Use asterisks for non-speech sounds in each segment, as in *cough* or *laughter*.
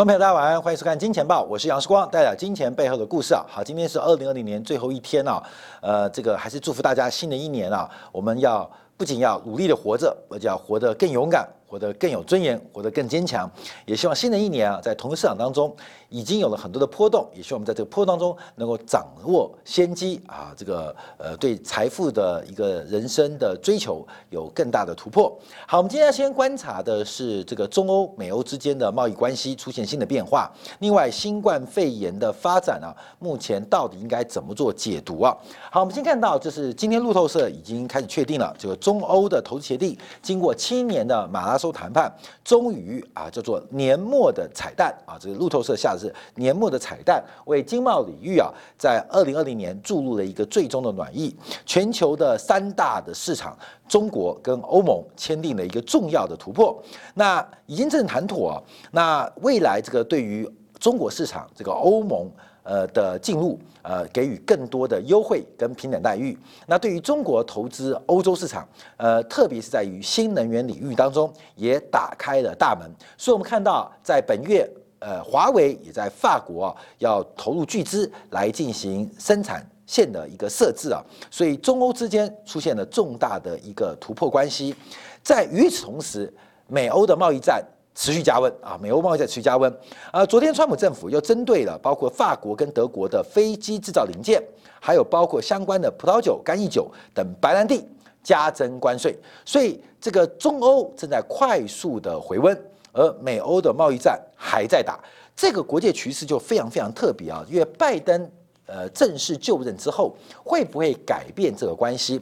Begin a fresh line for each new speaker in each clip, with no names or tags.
观众朋友，大家晚安，欢迎收看《金钱报》，我是杨世光，带来金钱背后的故事啊。好，今天是二零二零年最后一天啊，呃，这个还是祝福大家新的一年啊，我们要不仅要努力的活着，而且要活得更勇敢。活得更有尊严，活得更坚强，也希望新的一年啊，在同一市场当中已经有了很多的波动，也希望我们在这个波动当中能够掌握先机啊，这个呃对财富的一个人生的追求有更大的突破。好，我们今天要先观察的是这个中欧、美欧之间的贸易关系出现新的变化。另外，新冠肺炎的发展啊，目前到底应该怎么做解读啊？好，我们先看到，就是今天路透社已经开始确定了这个中欧的投资协定，经过七年的马拉。松谈判终于啊，叫做年末的彩蛋啊，这个路透社下是年末的彩蛋，为经贸领域啊，在二零二零年注入了一个最终的暖意。全球的三大的市场，中国跟欧盟签订了一个重要的突破，那已经正谈妥。那未来这个对于中国市场，这个欧盟。呃的进入，呃给予更多的优惠跟平等待遇。那对于中国投资欧洲市场，呃特别是在于新能源领域当中，也打开了大门。所以，我们看到在本月，呃华为也在法国啊要投入巨资来进行生产线的一个设置啊。所以，中欧之间出现了重大的一个突破关系。在与此同时，美欧的贸易战。持续加温啊，美欧贸易在持续加温。呃，昨天川普政府又针对了包括法国跟德国的飞机制造零件，还有包括相关的葡萄酒、干邑酒等白兰地加征关税。所以这个中欧正在快速的回温，而美欧的贸易战还在打。这个国际趋势就非常非常特别啊，因为拜登呃正式就任之后，会不会改变这个关系？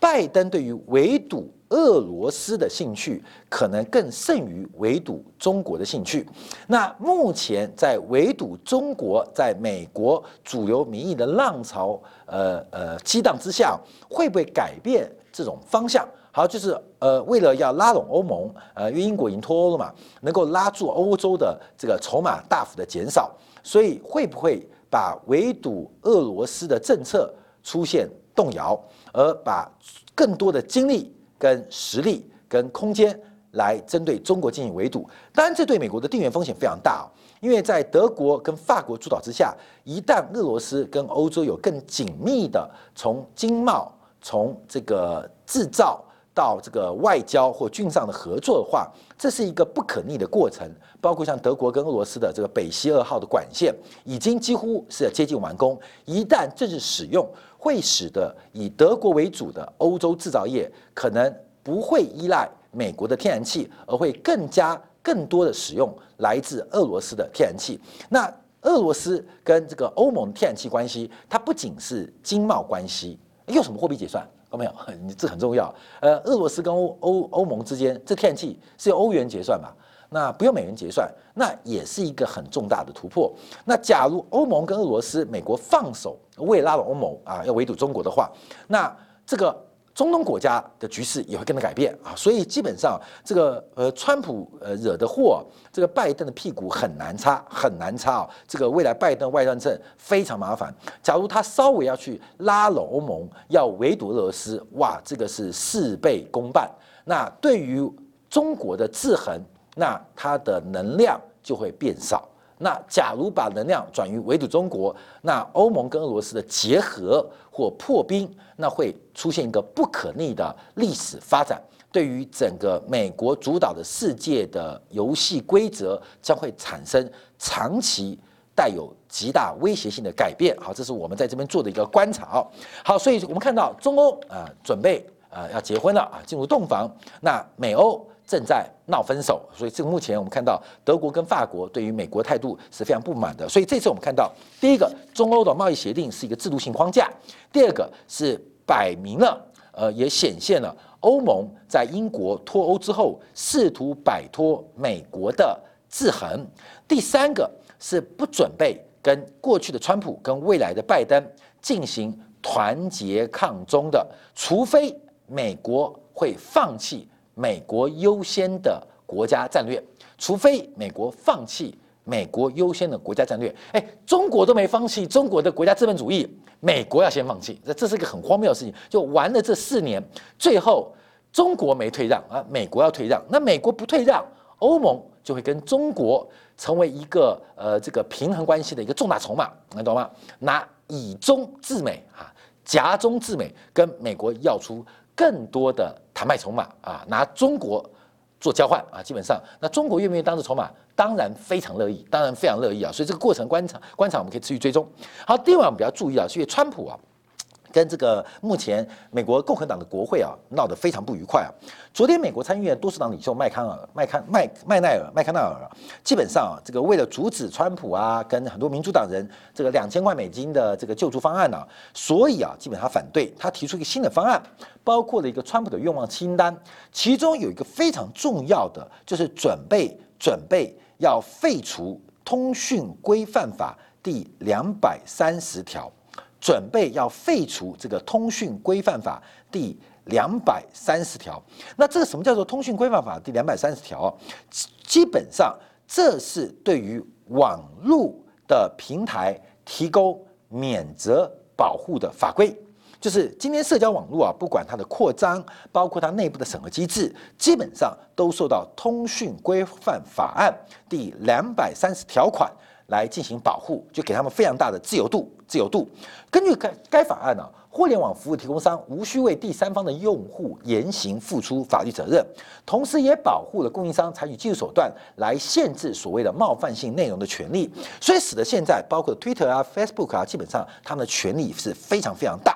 拜登对于围堵俄罗斯的兴趣，可能更胜于围堵中国的兴趣。那目前在围堵中国，在美国主流民意的浪潮，呃呃激荡之下，会不会改变这种方向？好，就是呃，为了要拉拢欧盟，呃，因为英国已经脱欧了嘛，能够拉住欧洲的这个筹码大幅的减少，所以会不会把围堵俄罗斯的政策出现？动摇，而把更多的精力、跟实力、跟空间来针对中国进行围堵。当然，这对美国的地缘风险非常大，因为在德国跟法国主导之下，一旦俄罗斯跟欧洲有更紧密的从经贸、从这个制造。到这个外交或军上的合作的话，这是一个不可逆的过程。包括像德国跟俄罗斯的这个北溪二号的管线，已经几乎是接近完工。一旦正式使用，会使得以德国为主的欧洲制造业可能不会依赖美国的天然气，而会更加更多的使用来自俄罗斯的天然气。那俄罗斯跟这个欧盟天然气关系，它不仅是经贸关系，用什么货币结算？看到没有？你这很重要。呃，俄罗斯跟欧欧欧盟之间，这天然气是由欧元结算吧？那不用美元结算，那也是一个很重大的突破。那假如欧盟跟俄罗斯、美国放手，为拉拢欧盟啊，要围堵中国的话，那这个。中东国家的局势也会跟着改变啊，所以基本上这个呃，川普呃惹的祸，这个拜登的屁股很难擦，很难擦啊。这个未来拜登外战政非常麻烦。假如他稍微要去拉拢欧盟，要围堵俄罗斯，哇，这个是事倍功半。那对于中国的制衡，那它的能量就会变少。那假如把能量转移围堵中国，那欧盟跟俄罗斯的结合或破冰，那会出现一个不可逆的历史发展，对于整个美国主导的世界的游戏规则将会产生长期带有极大威胁性的改变。好，这是我们在这边做的一个观察。好，所以我们看到中欧啊准备啊要结婚了啊进入洞房，那美欧。正在闹分手，所以这个目前我们看到德国跟法国对于美国态度是非常不满的。所以这次我们看到，第一个中欧的贸易协定是一个制度性框架；第二个是摆明了，呃，也显现了欧盟在英国脱欧之后试图摆脱美国的制衡；第三个是不准备跟过去的川普跟未来的拜登进行团结抗中的，除非美国会放弃。美国优先的国家战略，除非美国放弃美国优先的国家战略，哎，中国都没放弃中国的国家资本主义，美国要先放弃，这这是一个很荒谬的事情。就玩了这四年，最后中国没退让啊，美国要退让，那美国不退让，欧盟。就会跟中国成为一个呃这个平衡关系的一个重大筹码，你懂吗？拿以中制美啊，夹中制美，跟美国要出更多的谈判筹码啊，拿中国做交换啊，基本上那中国愿不愿意当这筹码？当然非常乐意，当然非常乐意啊，所以这个过程观察观察我们可以持续追踪。好，第二我们比较注意啊，是因为川普啊。跟这个目前美国共和党的国会啊闹得非常不愉快啊。昨天美国参议院多数党领袖麦康尔、麦康麦麦奈尔、麦康奈尔，基本上啊，这个为了阻止川普啊跟很多民主党人这个两千块美金的这个救助方案呢，所以啊，基本上反对他提出一个新的方案，包括了一个川普的愿望清单，其中有一个非常重要的就是准备准备要废除通讯规范法第两百三十条。准备要废除这个通讯规范法第两百三十条。那这个什么叫做通讯规范法第两百三十条？基本上这是对于网络的平台提供免责保护的法规。就是今天社交网络啊，不管它的扩张，包括它内部的审核机制，基本上都受到通讯规范法案第两百三十条款。来进行保护，就给他们非常大的自由度。自由度，根据该该法案呢，互联网服务提供商无需为第三方的用户言行付出法律责任，同时也保护了供应商采取技术手段来限制所谓的冒犯性内容的权利。所以使得现在包括 Twitter 啊、Facebook 啊，基本上他们的权利是非常非常大。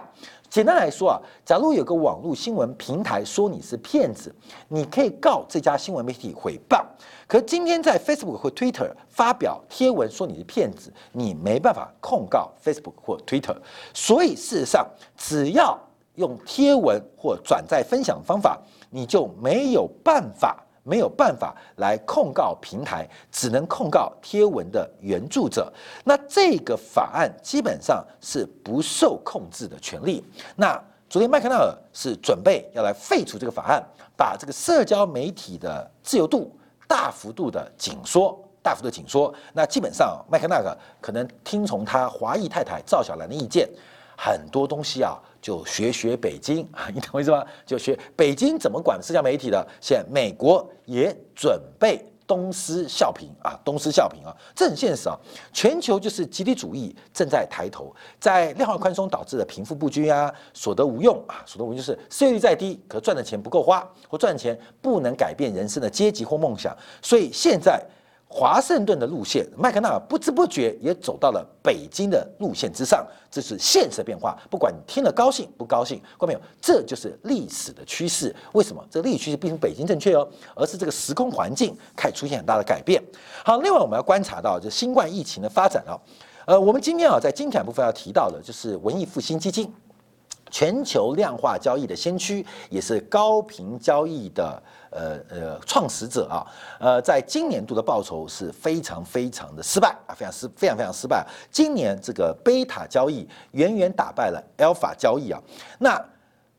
简单来说啊，假如有个网络新闻平台说你是骗子，你可以告这家新闻媒体诽谤。可今天在 Facebook 或 Twitter 发表贴文说你是骗子，你没办法控告 Facebook 或 Twitter。所以事实上，只要用贴文或转载分享方法，你就没有办法。没有办法来控告平台，只能控告贴文的原著者。那这个法案基本上是不受控制的权利。那昨天麦克纳尔是准备要来废除这个法案，把这个社交媒体的自由度大幅度的紧缩，大幅度紧缩。那基本上麦克纳尔可能听从他华裔太太赵小兰的意见，很多东西啊。就学学北京啊，*laughs* 你懂我意思吗？就学北京怎么管社交媒体的。现在美国也准备东施效颦啊，东施效颦啊，这很现实啊。全球就是集体主义正在抬头，在量化宽松导致的贫富不均啊，所得无用啊，所得无用就是失业率再低，可赚的钱不够花，或赚钱不能改变人生的阶级或梦想，所以现在。华盛顿的路线，麦克纳尔不知不觉也走到了北京的路线之上，这是现实变化。不管你听了高兴不高兴，看到没有？这就是历史的趋势。为什么？这个历史趋势并不是北京正确哦，而是这个时空环境开始出现很大的改变。好，另外我们要观察到，就新冠疫情的发展啊，呃，我们今天啊在精彩部分要提到的，就是文艺复兴基金。全球量化交易的先驱，也是高频交易的呃呃创始者啊，呃，在今年度的报酬是非常非常的失败啊，非常失非常非常失败。今年这个贝塔交易远远打败了 Alpha 交易啊。那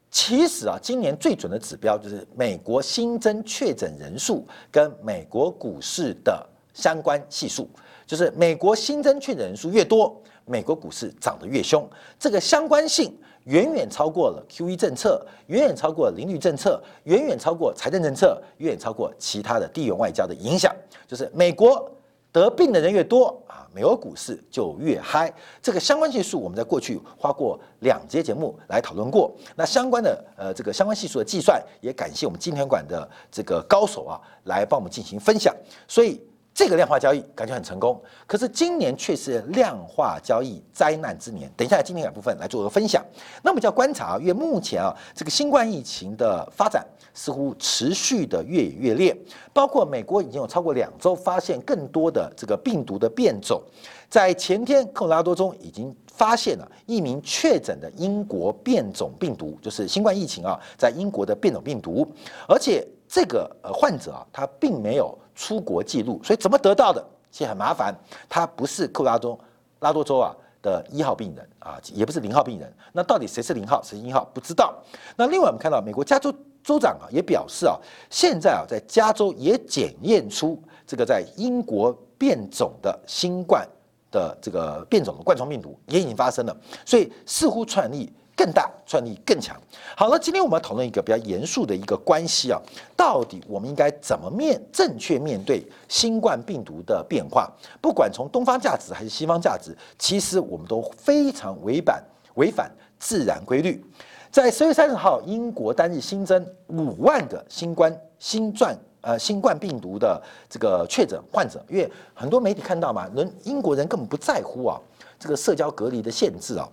其实啊，今年最准的指标就是美国新增确诊人数跟美国股市的相关系数，就是美国新增确诊人数越多，美国股市涨得越凶，这个相关性。远远超过了 Q E 政策，远远超过了利率政策，远远超过财政政策，远远超过其他的地缘外交的影响。就是美国得病的人越多啊，美国股市就越嗨。这个相关系数，我们在过去花过两节节目来讨论过。那相关的呃这个相关系数的计算，也感谢我们金天馆的这个高手啊，来帮我们进行分享。所以。这个量化交易感觉很成功，可是今年却是量化交易灾难之年。等一下，今天两部分来做个分享。那我们就要观察啊，因为目前啊，这个新冠疫情的发展似乎持续的越演越烈，包括美国已经有超过两周发现更多的这个病毒的变种，在前天科罗拉多中已经发现了一名确诊的英国变种病毒，就是新冠疫情啊，在英国的变种病毒，而且这个呃患者啊，他并没有。出国记录，所以怎么得到的？其实很麻烦。他不是科拉多拉多州啊的一号病人啊，也不是零号病人。那到底谁是零号，谁是一号？不知道。那另外我们看到，美国加州州长啊也表示啊，现在啊在加州也检验出这个在英国变种的新冠的这个变种的冠状病毒也已经发生了，所以似乎传染力更大，创造力更强。好了，今天我们要讨论一个比较严肃的一个关系啊，到底我们应该怎么面正确面对新冠病毒的变化？不管从东方价值还是西方价值，其实我们都非常违反违反自然规律。在十月三十号，英国单日新增五万个新冠新冠呃新冠病毒的这个确诊患者，因为很多媒体看到嘛，人英国人根本不在乎啊这个社交隔离的限制啊。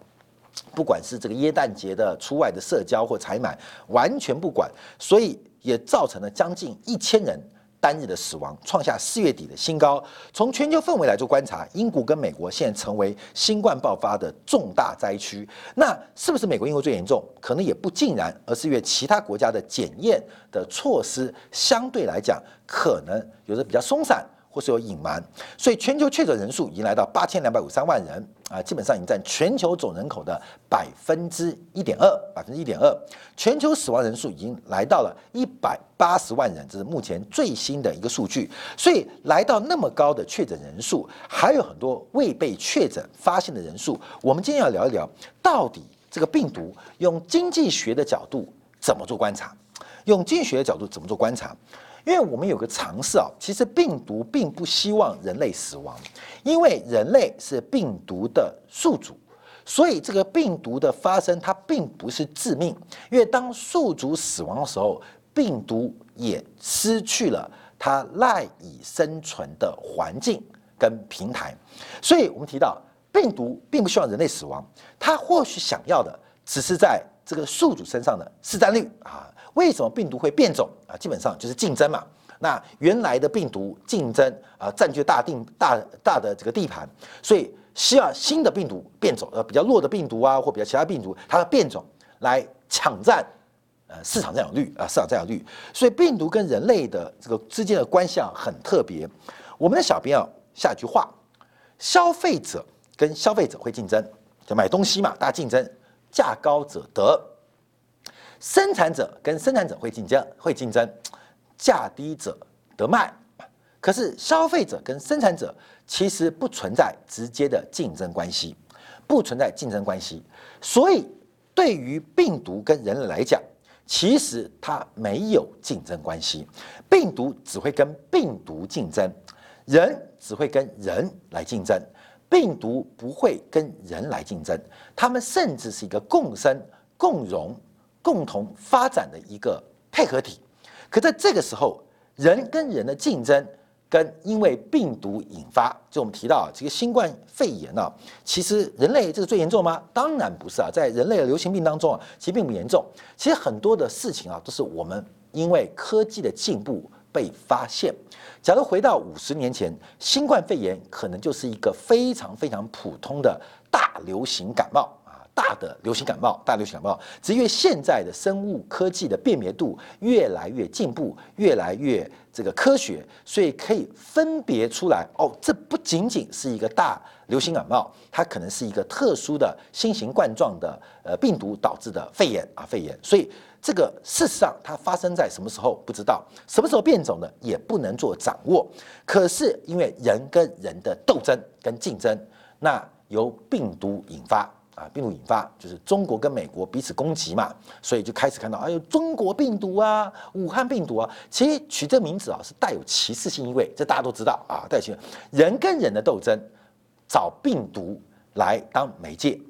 不管是这个耶诞节的出外的社交或采买，完全不管，所以也造成了将近一千人单日的死亡，创下四月底的新高。从全球氛围来做观察，英国跟美国现在成为新冠爆发的重大灾区。那是不是美国、英国最严重？可能也不尽然，而是因为其他国家的检验的措施相对来讲，可能有的比较松散。或是有隐瞒，所以全球确诊人数已经来到八千两百五十三万人啊，基本上已经占全球总人口的百分之一点二，百分之一点二。全球死亡人数已经来到了一百八十万人，这是目前最新的一个数据。所以来到那么高的确诊人数，还有很多未被确诊发现的人数。我们今天要聊一聊，到底这个病毒用经济学的角度怎么做观察？用经济学的角度怎么做观察？因为我们有个常识啊，其实病毒并不希望人类死亡，因为人类是病毒的宿主，所以这个病毒的发生它并不是致命。因为当宿主死亡的时候，病毒也失去了它赖以生存的环境跟平台。所以我们提到，病毒并不希望人类死亡，它或许想要的只是在这个宿主身上的市占率啊。为什么病毒会变种啊？基本上就是竞争嘛。那原来的病毒竞争啊，占据大定大大的这个地盘，所以需要新的病毒变种，呃，比较弱的病毒啊，或比较其他病毒，它的变种来抢占呃市场占有率啊，市场占有率。所以病毒跟人类的这个之间的关系啊，很特别。我们的小编啊，下一句话：消费者跟消费者会竞争，就买东西嘛，大家竞争，价高者得。生产者跟生产者会竞争，会竞争，价低者得卖。可是消费者跟生产者其实不存在直接的竞争关系，不存在竞争关系。所以对于病毒跟人类来讲，其实它没有竞争关系。病毒只会跟病毒竞争，人只会跟人来竞争。病毒不会跟人来竞争，他们甚至是一个共生共荣。共同发展的一个配合体，可在这个时候，人跟人的竞争，跟因为病毒引发，就我们提到这个新冠肺炎呢，其实人类这个最严重吗？当然不是啊，在人类的流行病当中啊，其实并不严重。其实很多的事情啊，都是我们因为科技的进步被发现。假如回到五十年前，新冠肺炎可能就是一个非常非常普通的大流行感冒。大的流行感冒，大流行感冒，只因为现在的生物科技的辨别度越来越进步，越来越这个科学，所以可以分别出来哦，这不仅仅是一个大流行感冒，它可能是一个特殊的新型冠状的呃病毒导致的肺炎啊，肺炎。所以这个事实上它发生在什么时候不知道，什么时候变种的也不能做掌握。可是因为人跟人的斗争跟竞争，那由病毒引发。啊，病毒引发就是中国跟美国彼此攻击嘛，所以就开始看到，哎呦，中国病毒啊，武汉病毒啊，其实取这名字啊是带有歧视性意味，这大家都知道啊，带有歧视人跟人的斗争，找病毒来当媒介，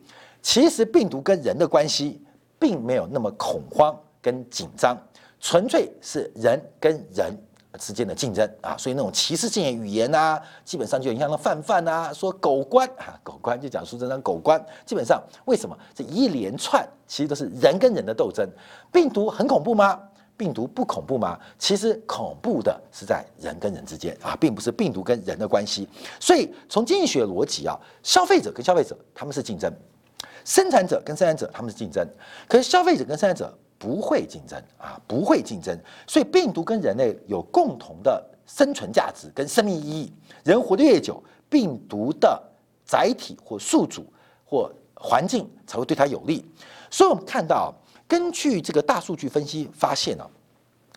其实病毒跟人的关系并没有那么恐慌跟紧张，纯粹是人跟人。之间的竞争啊，所以那种歧视性的语言啊，基本上就影响到泛泛啊，说狗官啊，狗官就讲出这张狗官，基本上为什么这一连串其实都是人跟人的斗争？病毒很恐怖吗？病毒不恐怖吗？其实恐怖的是在人跟人之间啊，并不是病毒跟人的关系。所以从经济学逻辑啊，消费者跟消费者他们是竞争，生产者跟生产者他们是竞争，可是消费者跟生产者。不会竞争啊，不会竞争，所以病毒跟人类有共同的生存价值跟生命意义。人活得越久，病毒的载体或宿主或环境才会对它有利。所以我们看到，根据这个大数据分析发现呢，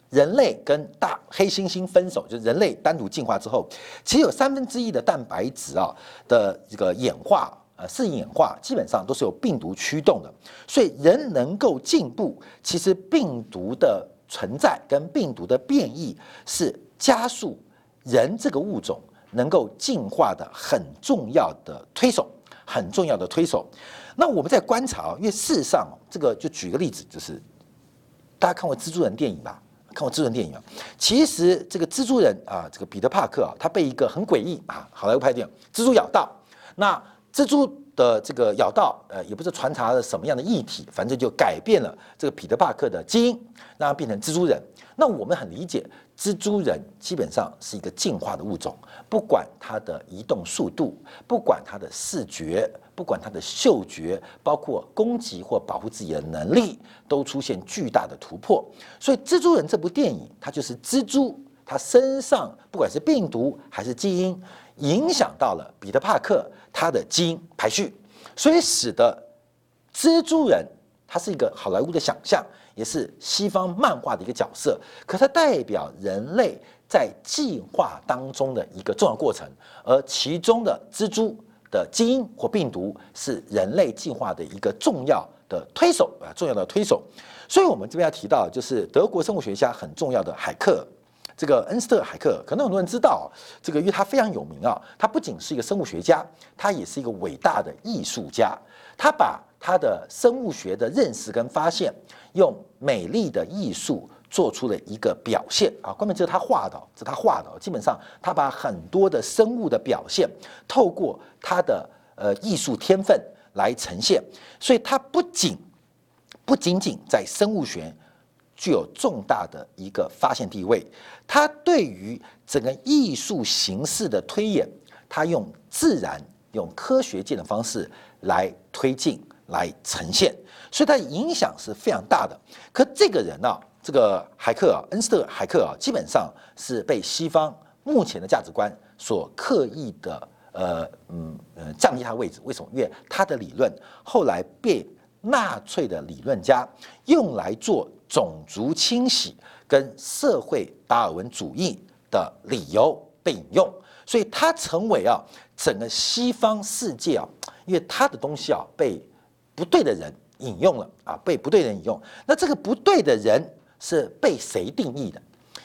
人类跟大黑猩猩分手，就是人类单独进化之后，其实有三分之一的蛋白质啊的这个演化。呃适应演化，基本上都是由病毒驱动的。所以人能够进步，其实病毒的存在跟病毒的变异是加速人这个物种能够进化的很重要的推手，很重要的推手。那我们在观察啊，因为事实上，这个就举个例子，就是大家看过蜘蛛人电影吧？看过蜘蛛人电影啊？其实这个蜘蛛人啊，这个彼得帕克啊，他被一个很诡异啊，好莱坞拍电影蜘蛛咬到，那蜘蛛的这个咬到，呃，也不是传达了什么样的议题，反正就改变了这个彼得帕克的基因，让他变成蜘蛛人。那我们很理解，蜘蛛人基本上是一个进化的物种，不管它的移动速度，不管它的视觉。不管它的嗅觉，包括攻击或保护自己的能力，都出现巨大的突破。所以，《蜘蛛人》这部电影，它就是蜘蛛，它身上不管是病毒还是基因，影响到了彼得·帕克它的基因排序，所以使得蜘蛛人他是一个好莱坞的想象，也是西方漫画的一个角色。可它代表人类在进化当中的一个重要过程，而其中的蜘蛛。的基因或病毒是人类进化的一个重要的推手啊，重要的推手。所以，我们这边要提到，就是德国生物学家很重要的海克，这个恩斯特海克，可能很多人知道，这个因为他非常有名啊。他不仅是一个生物学家，他也是一个伟大的艺术家。他把他的生物学的认识跟发现，用美丽的艺术。做出了一个表现啊，关键就是他画的，这他画的。基本上，他把很多的生物的表现，透过他的呃艺术天分来呈现。所以，他不仅不仅仅在生物学具有重大的一个发现地位，他对于整个艺术形式的推演，他用自然、用科学界的方式来推进、来呈现，所以他影响是非常大的。可这个人呢？这个海克啊，恩斯特海克啊，基本上是被西方目前的价值观所刻意的，呃，嗯，呃，降低他的位置。为什么？因为他的理论后来被纳粹的理论家用来做种族清洗跟社会达尔文主义的理由被引用，所以他成为啊整个西方世界啊，因为他的东西啊被不对的人引用了啊，被不对的人引用，那这个不对的人。是被谁定义的？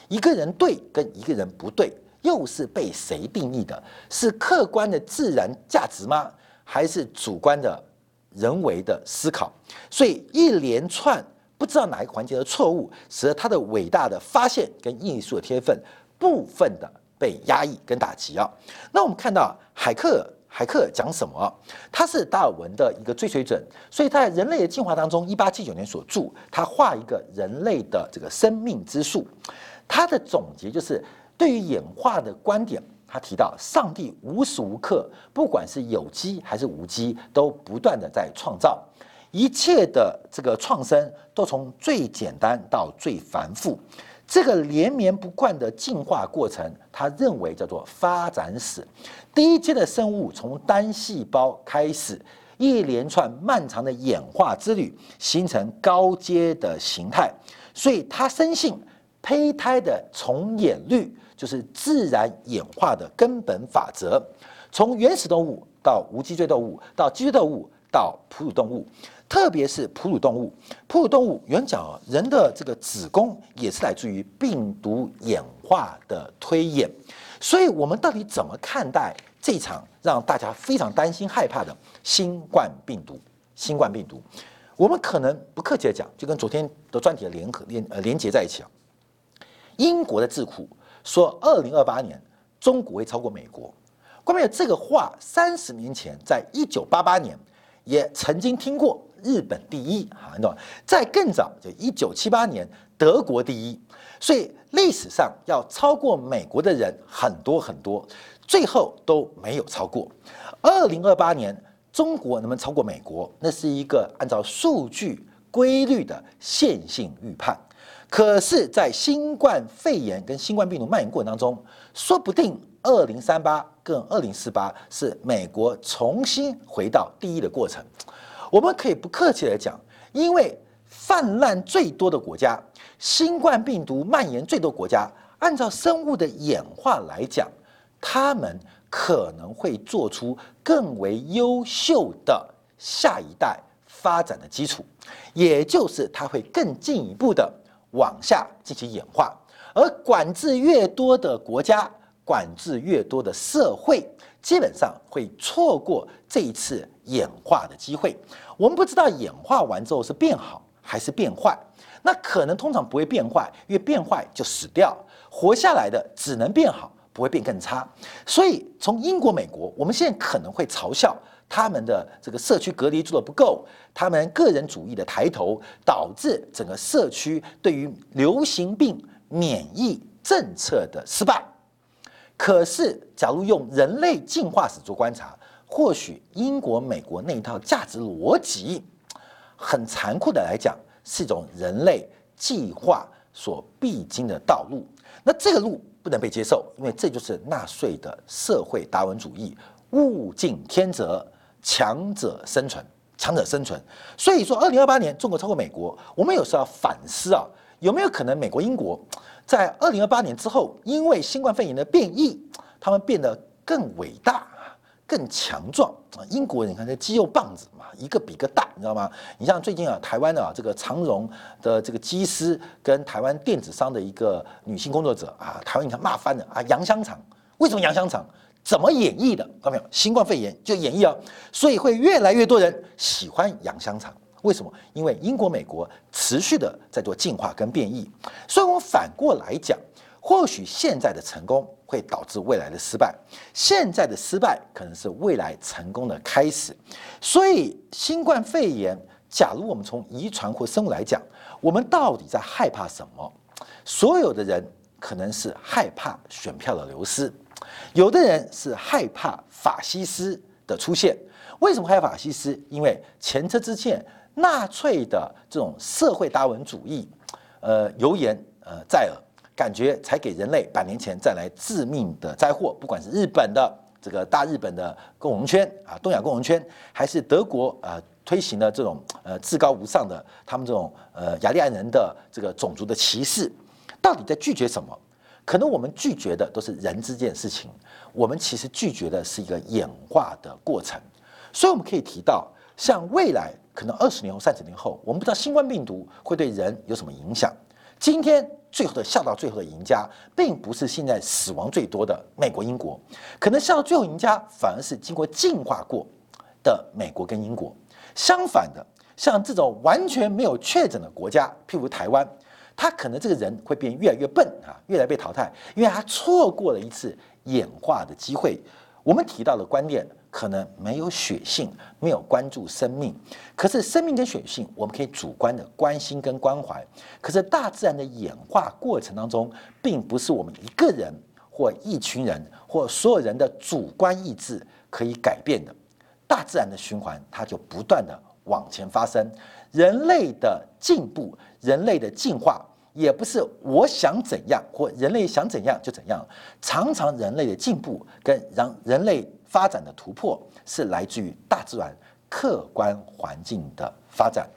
一个人对跟一个人不对，又是被谁定义的？是客观的自然价值吗？还是主观的人为的思考？所以一连串不知道哪一个环节的错误，使得他的伟大的发现跟艺术的天分部分的被压抑跟打击啊。那我们看到海克。海克讲什么？他是达尔文的一个追随者，所以在人类的进化当中，一八七九年所著，他画一个人类的这个生命之树。他的总结就是对于演化的观点，他提到上帝无时无刻，不管是有机还是无机，都不断的在创造一切的这个创生，都从最简单到最繁复。这个连绵不断的进化过程，他认为叫做发展史。第一阶的生物从单细胞开始，一连串漫长的演化之旅，形成高阶的形态。所以他深信胚胎的重演率就是自然演化的根本法则。从原始动物到无脊椎动物，到脊椎动物，到哺乳动物。特别是哺乳动物，哺乳动物原讲啊，人的这个子宫也是来自于病毒演化的推演，所以我们到底怎么看待这场让大家非常担心害怕的新冠病毒？新冠病毒，我们可能不客气的讲，就跟昨天的专题的联合连呃连接在一起啊。英国的智库说，二零二八年中国会超过美国。关键这个话，三十年前，在一九八八年也曾经听过。日本第一，好，你懂在更早，就一九七八年，德国第一。所以历史上要超过美国的人很多很多，最后都没有超过。二零二八年，中国能不能超过美国？那是一个按照数据规律的线性预判。可是，在新冠肺炎跟新冠病毒蔓延过程当中，说不定二零三八跟二零四八是美国重新回到第一的过程。我们可以不客气的讲，因为泛滥最多的国家，新冠病毒蔓延最多国家，按照生物的演化来讲，他们可能会做出更为优秀的下一代发展的基础，也就是它会更进一步的往下进行演化。而管制越多的国家，管制越多的社会，基本上会错过这一次演化的机会。我们不知道演化完之后是变好还是变坏，那可能通常不会变坏，因为变坏就死掉，活下来的只能变好。不会变更差，所以从英国、美国，我们现在可能会嘲笑他们的这个社区隔离做的不够，他们个人主义的抬头，导致整个社区对于流行病免疫政策的失败。可是，假如用人类进化史做观察，或许英国、美国那一套价值逻辑，很残酷的来讲，是一种人类进化所必经的道路。那这个路。不能被接受，因为这就是纳粹的社会达文主义，物竞天择，强者生存，强者生存。所以说，二零二八年中国超过美国，我们有时候要反思啊，有没有可能美国、英国 *tsk* 在二零二八年之后，因为新冠肺炎的变异，他们变得更伟大？更强壮啊！英国你看这肌肉棒子嘛，一个比一个大，你知道吗？你像最近啊，台湾的啊这个长荣的这个机师跟台湾电子商的一个女性工作者啊，台湾你看骂翻了啊！洋香肠为什么洋香肠？怎么演绎的？看到没有？新冠肺炎就演绎啊，所以会越来越多人喜欢洋香肠。为什么？因为英国、美国持续的在做进化跟变异，所以我们反过来讲。或许现在的成功会导致未来的失败，现在的失败可能是未来成功的开始。所以，新冠肺炎，假如我们从遗传或生物来讲，我们到底在害怕什么？所有的人可能是害怕选票的流失，有的人是害怕法西斯的出现。为什么害怕法西斯？因为前车之鉴，纳粹的这种社会达尔文主义，呃，油盐呃在耳。感觉才给人类百年前带来致命的灾祸，不管是日本的这个大日本的共荣圈啊，东亚共荣圈，还是德国啊推行的这种呃至高无上的他们这种呃雅利安人的这个种族的歧视，到底在拒绝什么？可能我们拒绝的都是人这件事情，我们其实拒绝的是一个演化的过程。所以我们可以提到，像未来可能二十年后、三十年后，我们不知道新冠病毒会对人有什么影响。今天。最后的笑到最后的赢家，并不是现在死亡最多的美国、英国，可能笑到最后赢家反而是经过进化过的美国跟英国。相反的，像这种完全没有确诊的国家，譬如台湾，他可能这个人会变越来越笨啊，越来越被淘汰，因为他错过了一次演化的机会。我们提到的观念。可能没有血性，没有关注生命，可是生命跟血性，我们可以主观的关心跟关怀。可是大自然的演化过程当中，并不是我们一个人或一群人或所有人的主观意志可以改变的。大自然的循环，它就不断的往前发生。人类的进步，人类的进化，也不是我想怎样或人类想怎样就怎样。常常人类的进步跟让人类。发展的突破是来自于大自然客观环境的发展，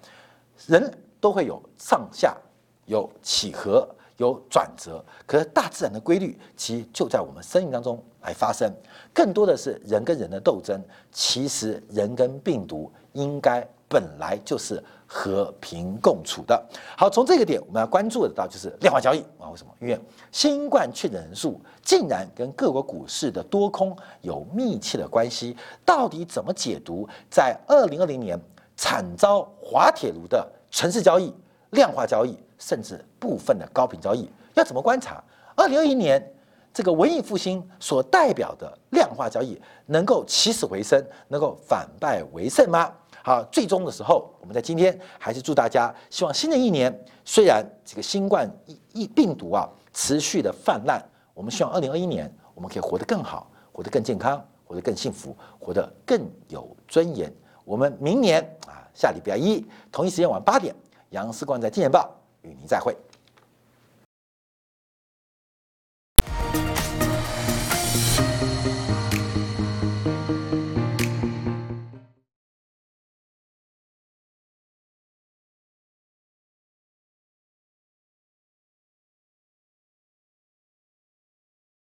人都会有上下、有起合、有转折，可是大自然的规律其实就在我们生命当中来发生，更多的是人跟人的斗争。其实人跟病毒应该本来就是。和平共处的好，从这个点我们要关注的到就是量化交易啊？为什么？因为新冠确诊人数竟然跟各国股市的多空有密切的关系，到底怎么解读？在二零二零年惨遭滑铁卢的城市交易、量化交易，甚至部分的高频交易，要怎么观察？二零二一年这个文艺复兴所代表的量化交易能够起死回生，能够反败为胜吗？好，最终的时候，我们在今天还是祝大家，希望新的一年，虽然这个新冠疫疫病毒啊持续的泛滥，我们希望二零二一年我们可以活得更好，活得更健康，活得更幸福，活得更有尊严。我们明年啊，下礼拜一同一时间晚八点，杨思光在《金钱报》与您再会。